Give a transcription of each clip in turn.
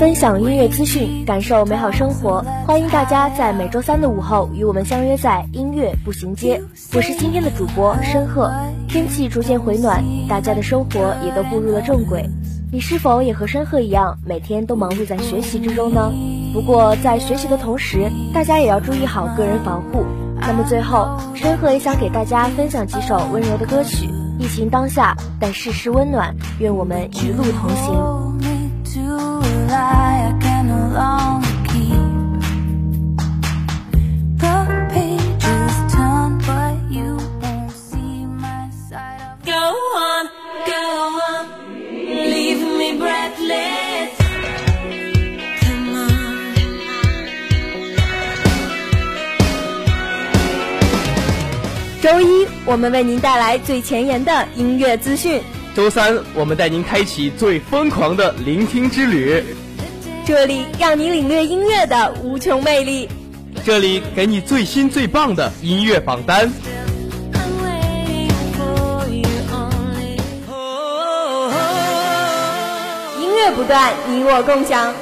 分享音乐资讯，感受美好生活。欢迎大家在每周三的午后与我们相约在音乐步行街。我是今天的主播申鹤。天气逐渐回暖，大家的生活也都步入了正轨。你是否也和申鹤一样，每天都忙碌在学习之中呢？不过在学习的同时，大家也要注意好个人防护。那么最后，申鹤也想给大家分享几首温柔的歌曲。疫情当下，但世事温暖，愿我们一路同行。Lie I can no longer keep. The pages turn, but you won't see my side of. Go on, go on, leave me breathless. Come on. 周一，我们为您带来最前沿的音乐资讯。周三，我们带您开启最疯狂的聆听之旅，这里让你领略音乐的无穷魅力。这里给你最新最棒的音乐榜单。Oh, 音乐不断，你我共享。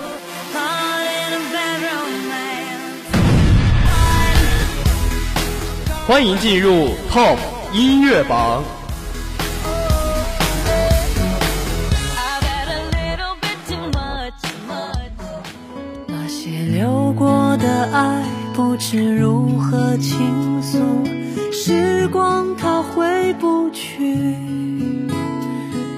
欢迎进入 Top 音乐榜。的爱，不知如何倾诉，时光它回不去，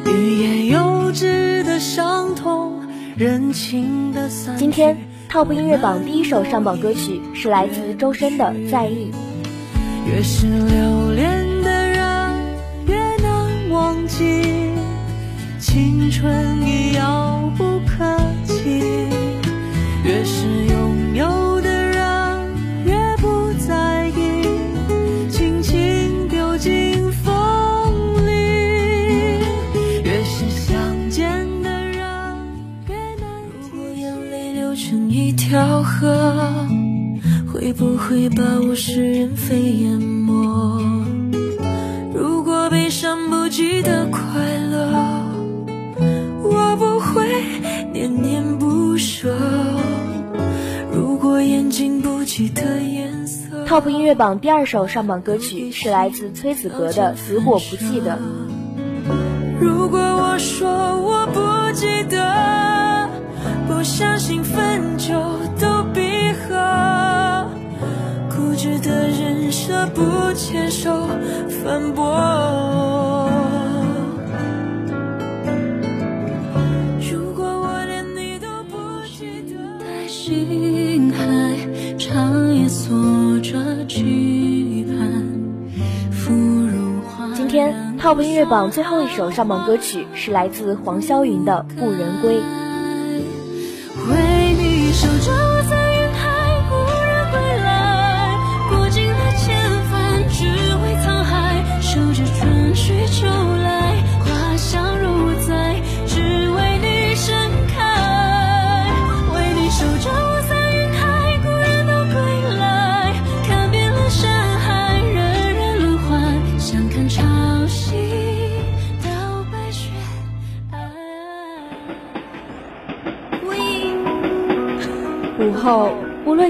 欲言又止的伤痛，人情的散去。今天 Top 音乐榜第一首上榜歌曲是来自周深的《在意》。越是留恋的人，越难忘记。青春已遥河。会不会把物是人非淹没？如果悲伤不记得快乐，我不会念念不舍。如果眼睛不记得颜色 Top 音乐榜第二首上榜歌曲是来自崔子格的《如果不记得》。如果我说我不记得，不相信分就都闭合，固执的人舍不接受反驳。如果我连你都不记得，在心海长夜锁着期盼，腐如花。今天 Top 音乐榜最后一首上榜歌曲是来自黄霄云的《故人归》。有着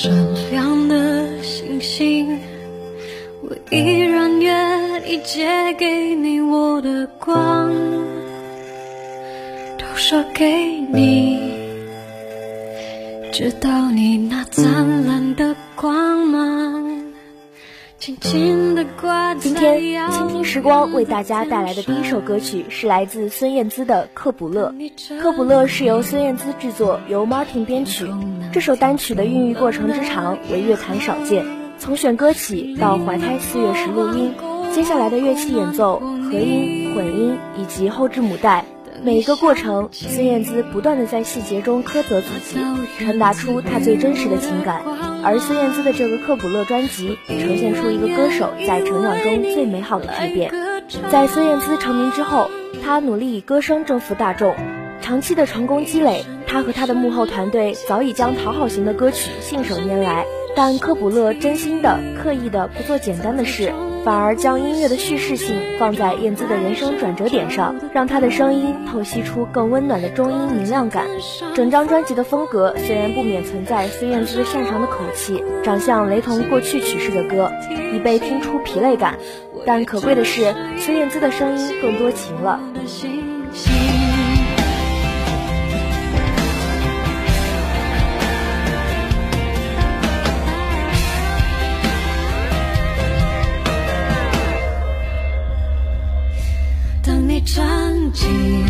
闪亮的星星，我依然愿意借给你我的光。都说给你，直到你那灿烂的光芒轻轻地挂今天时光为大家带来的第一首歌曲是来自孙燕姿的《克卜勒》。《克卜勒》是由孙燕姿制作，由 Martin 编曲。这首单曲的孕育过程之长为乐坛少见，从选歌起到怀胎四月时录音，接下来的乐器演奏、和音、混音以及后置母带。每一个过程，孙燕姿不断的在细节中苛责自己，传达出她最真实的情感。而孙燕姿的这个《克卜勒》专辑，呈现出一个歌手在成长中最美好的蜕变。在孙燕姿成名之后，她努力以歌声征服大众，长期的成功积累，她和她的幕后团队早已将讨好型的歌曲信手拈来。但克卜勒真心的、刻意的不做简单的事。反而将音乐的叙事性放在燕姿的人生转折点上，让她的声音透析出更温暖的中音明亮感。整张专辑的风格虽然不免存在孙燕姿擅长的口气、长相雷同过去曲式的歌，已被听出疲累感，但可贵的是孙燕姿的声音更多情了。站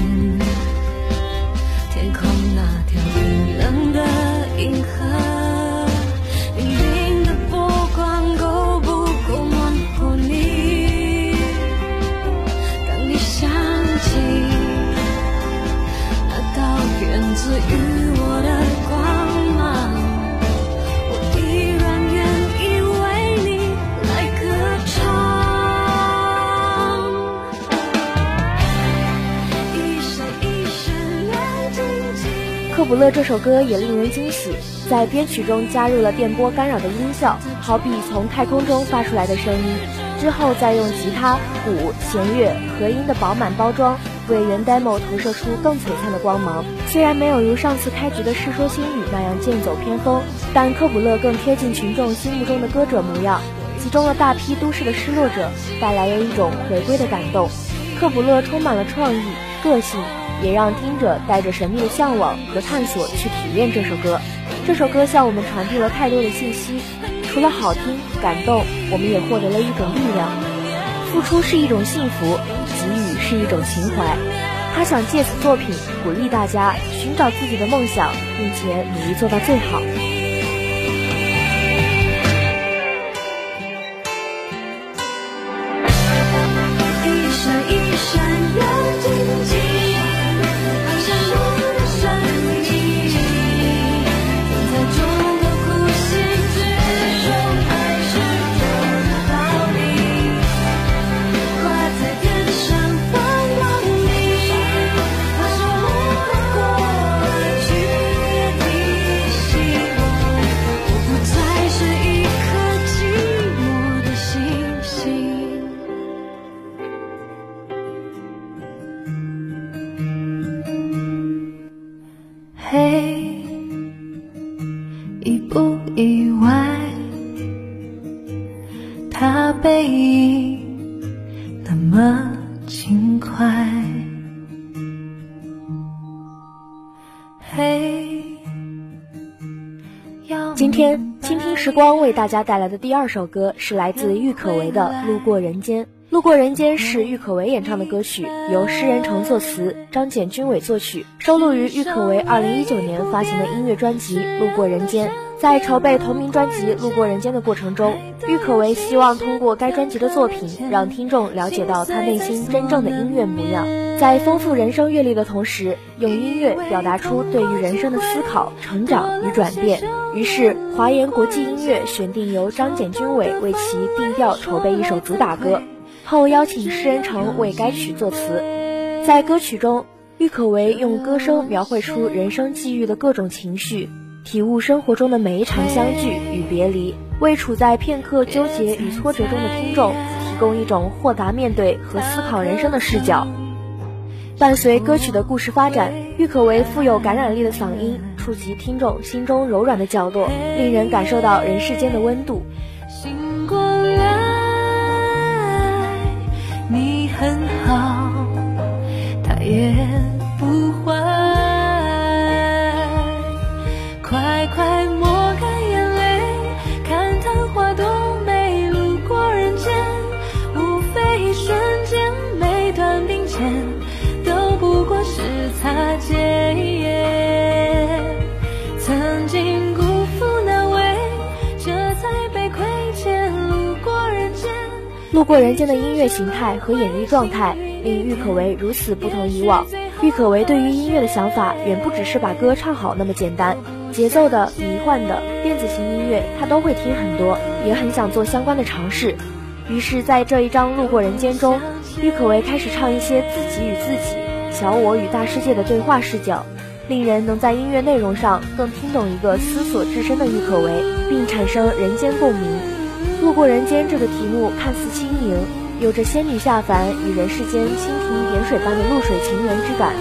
克卜勒》这首歌也令人惊喜，在编曲中加入了电波干扰的音效，好比从太空中发出来的声音。之后再用吉他、鼓、弦乐、和音的饱满包装，为原 demo 投射出更璀璨的光芒。虽然没有如上次开局的《世说新语》那样剑走偏锋，但《克卜勒》更贴近群众心目中的歌者模样，集中了大批都市的失落者，带来了一种回归的感动。《克卜勒》充满了创意、个性。也让听者带着神秘的向往和探索去体验这首歌。这首歌向我们传递了太多的信息，除了好听、感动，我们也获得了一种力量。付出是一种幸福，给予是一种情怀。他想借此作品鼓励大家寻找自己的梦想，并且努力做到最好。天，倾听时光为大家带来的第二首歌是来自郁可唯的《路过人间》。《路过人间》是郁可唯演唱的歌曲，由诗人成作词，张简君伟作曲，收录于郁可唯二零一九年发行的音乐专辑《路过人间》。在筹备同名专辑《路过人间》的过程中，郁可唯希望通过该专辑的作品，让听众了解到他内心真正的音乐模样，在丰富人生阅历的同时，用音乐表达出对于人生的思考、成长与转变。于是，华研国际音乐选定由张简君伟为其定调筹备一首主打歌，后邀请施人成为该曲作词。在歌曲中，郁可唯用歌声描绘出人生际遇的各种情绪。体悟生活中的每一场相聚与别离，为处在片刻纠结与挫折中的听众提供一种豁达面对和思考人生的视角。伴随歌曲的故事发展，郁可唯富有感染力的嗓音触及听众心中柔软的角落，令人感受到人世间的温度。醒过来，你很好，他也过人间的音乐形态和演绎状态，令郁可唯如此不同以往。郁可唯对于音乐的想法，远不只是把歌唱好那么简单。节奏的、迷幻的、电子型音乐，他都会听很多，也很想做相关的尝试。于是，在这一张《路过人间》中，郁可唯开始唱一些自己与自己、小我与大世界的对话视角，令人能在音乐内容上更听懂一个思索至深的郁可唯，并产生人间共鸣。《路过人间》这个题目看似轻盈，有着仙女下凡与人世间蜻蜓点水般的露水情缘之感。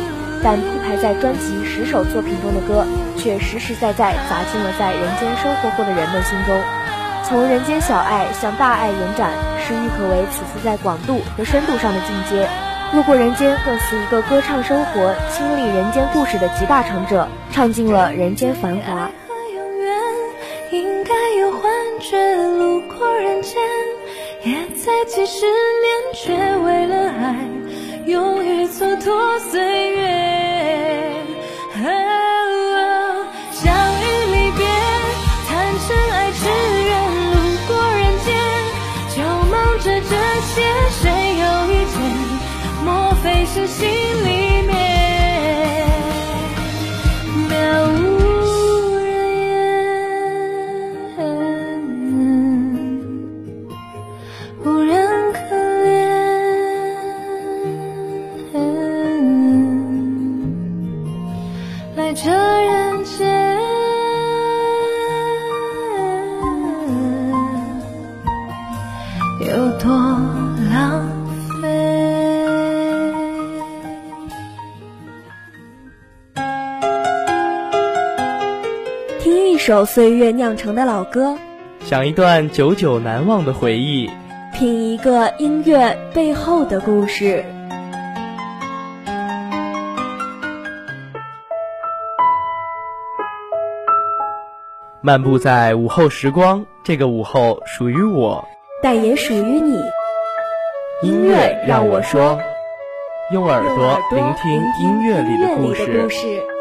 但铺排在专辑十首作品中的歌，却实实在在砸进了在人间生活过的人们心中。从人间小爱向大爱延展，是郁可唯此次在广度和深度上的进阶。路过人间更似一个歌唱生活、亲历人间故事的集大成者，唱尽了人间繁华。应该有幻觉，路也才几十年，却为了爱，勇于蹉跎岁月。相遇离别，贪嗔爱痴，怨路过人间，就忙着这些。谁又遇见，莫非是心。首岁月酿成的老歌，想一段久久难忘的回忆，品一个音乐背后的故事。漫步在午后时光，这个午后属于我，但也属于你。音乐让我说，用耳朵聆听音乐里的故事。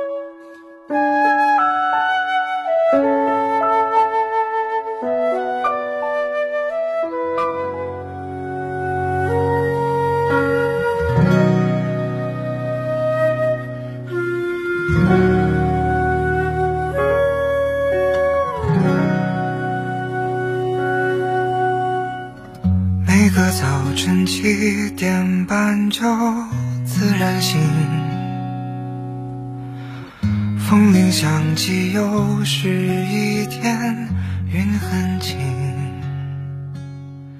又是一天，云很轻。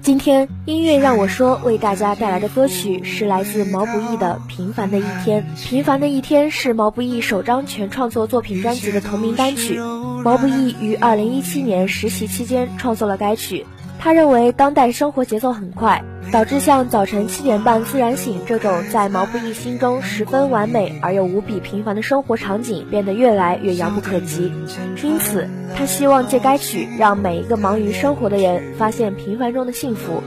今天音乐让我说为大家带来的歌曲是来自毛不易的《平凡的一天》。《平凡的一天》是毛不易首张全创作作品专辑的同名单曲。毛不易于二零一七年实习期间创作了该曲。他认为当代生活节奏很快，导致像早晨七点半自然醒这种在毛不易心中十分完美而又无比平凡的生活场景变得越来越遥不可及。因此，他希望借该曲让每一个忙于生活的人发现平凡中的幸福。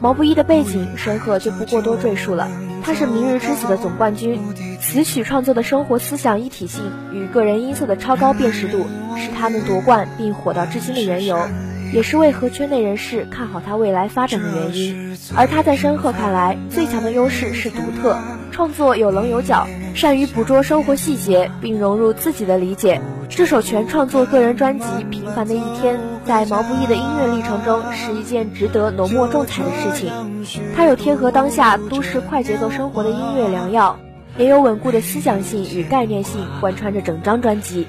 毛不易的背景，申鹤就不过多赘述了。他是《明日之子》的总冠军，此曲创作的生活思想一体性与个人音色的超高辨识度，是他能夺冠并火到至今的缘由，也是为何圈内人士看好他未来发展的原因。而他在申鹤看来，最强的优势是独特，创作有棱有角，善于捕捉生活细节并融入自己的理解。这首全创作个人专辑《平凡的一天》在毛不易的音乐历程中是一件值得浓墨重彩的事情。它有贴合当下都市快节奏生活的音乐良药，也有稳固的思想性与概念性贯穿着整张专辑。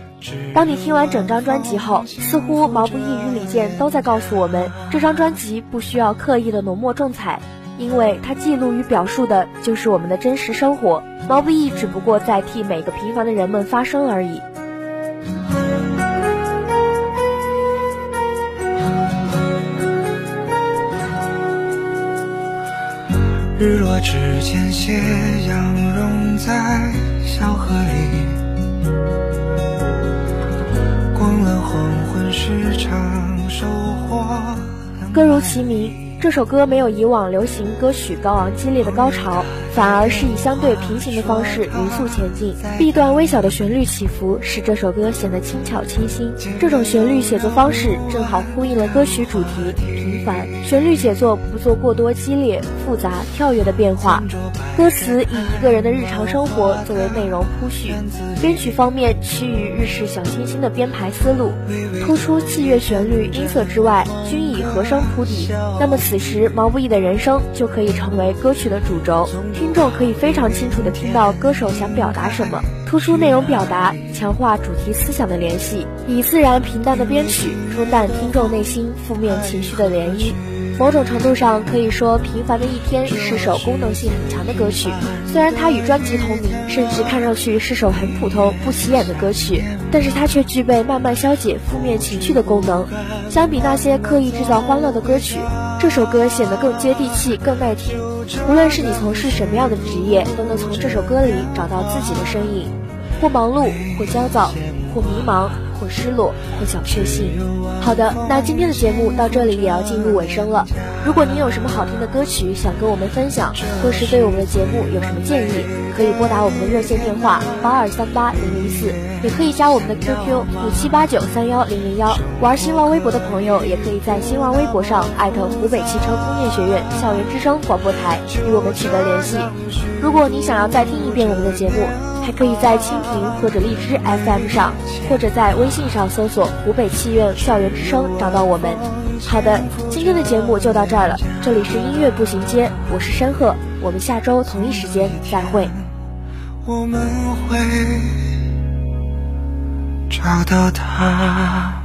当你听完整张专辑后，似乎毛不易与李健都在告诉我们，这张专辑不需要刻意的浓墨重彩，因为它记录与表述的就是我们的真实生活。毛不易只不过在替每个平凡的人们发声而已。日落之前，斜阳融在小河里。逛了黄昏市场收获。歌如其名，这首歌没有以往流行歌曲高昂激烈的高潮。反而是以相对平行的方式匀速前进，B 段微小的旋律起伏使这首歌显得轻巧清新。这种旋律写作方式正好呼应了歌曲主题——平凡。旋律写作不做过多激烈、复杂、跳跃的变化，歌词以一个人的日常生活作为内容铺叙。编曲方面趋于日式小清新的编排思路，突出器乐旋律音色之外，均以和声铺底。那么此时毛不易的人声就可以成为歌曲的主轴。听听众可以非常清楚地听到歌手想表达什么，突出内容表达，强化主题思想的联系，以自然平淡的编曲冲淡听众内心负面情绪的涟漪。某种程度上可以说，《平凡的一天》是首功能性很强的歌曲。虽然它与专辑同名，甚至看上去是首很普通、不起眼的歌曲，但是它却具备慢慢消解负面情绪的功能。相比那些刻意制造欢乐的歌曲，这首歌显得更接地气、更耐听。无论是你从事什么样的职业，都能从这首歌里找到自己的身影，或忙碌，或焦躁，或迷茫。或失落，或小确幸。好的，那今天的节目到这里也要进入尾声了。如果您有什么好听的歌曲想跟我们分享，或是对我们的节目有什么建议，可以拨打我们的热线电话八二三八零零四，也可以加我们的 QQ 五七八九三幺零零幺。玩新浪微博的朋友，也可以在新浪微博上艾特湖北汽车工业学院校园之声广播台与我们取得联系。如果你想要再听一遍我们的节目，还可以在蜻蜓或者荔枝 FM 上，或者在微信上搜索“湖北汽院校园之声”找到我们。好的，今天的节目就到这儿了。这里是音乐步行街，我是山鹤，我们下周同一时间再会。我们会找到他。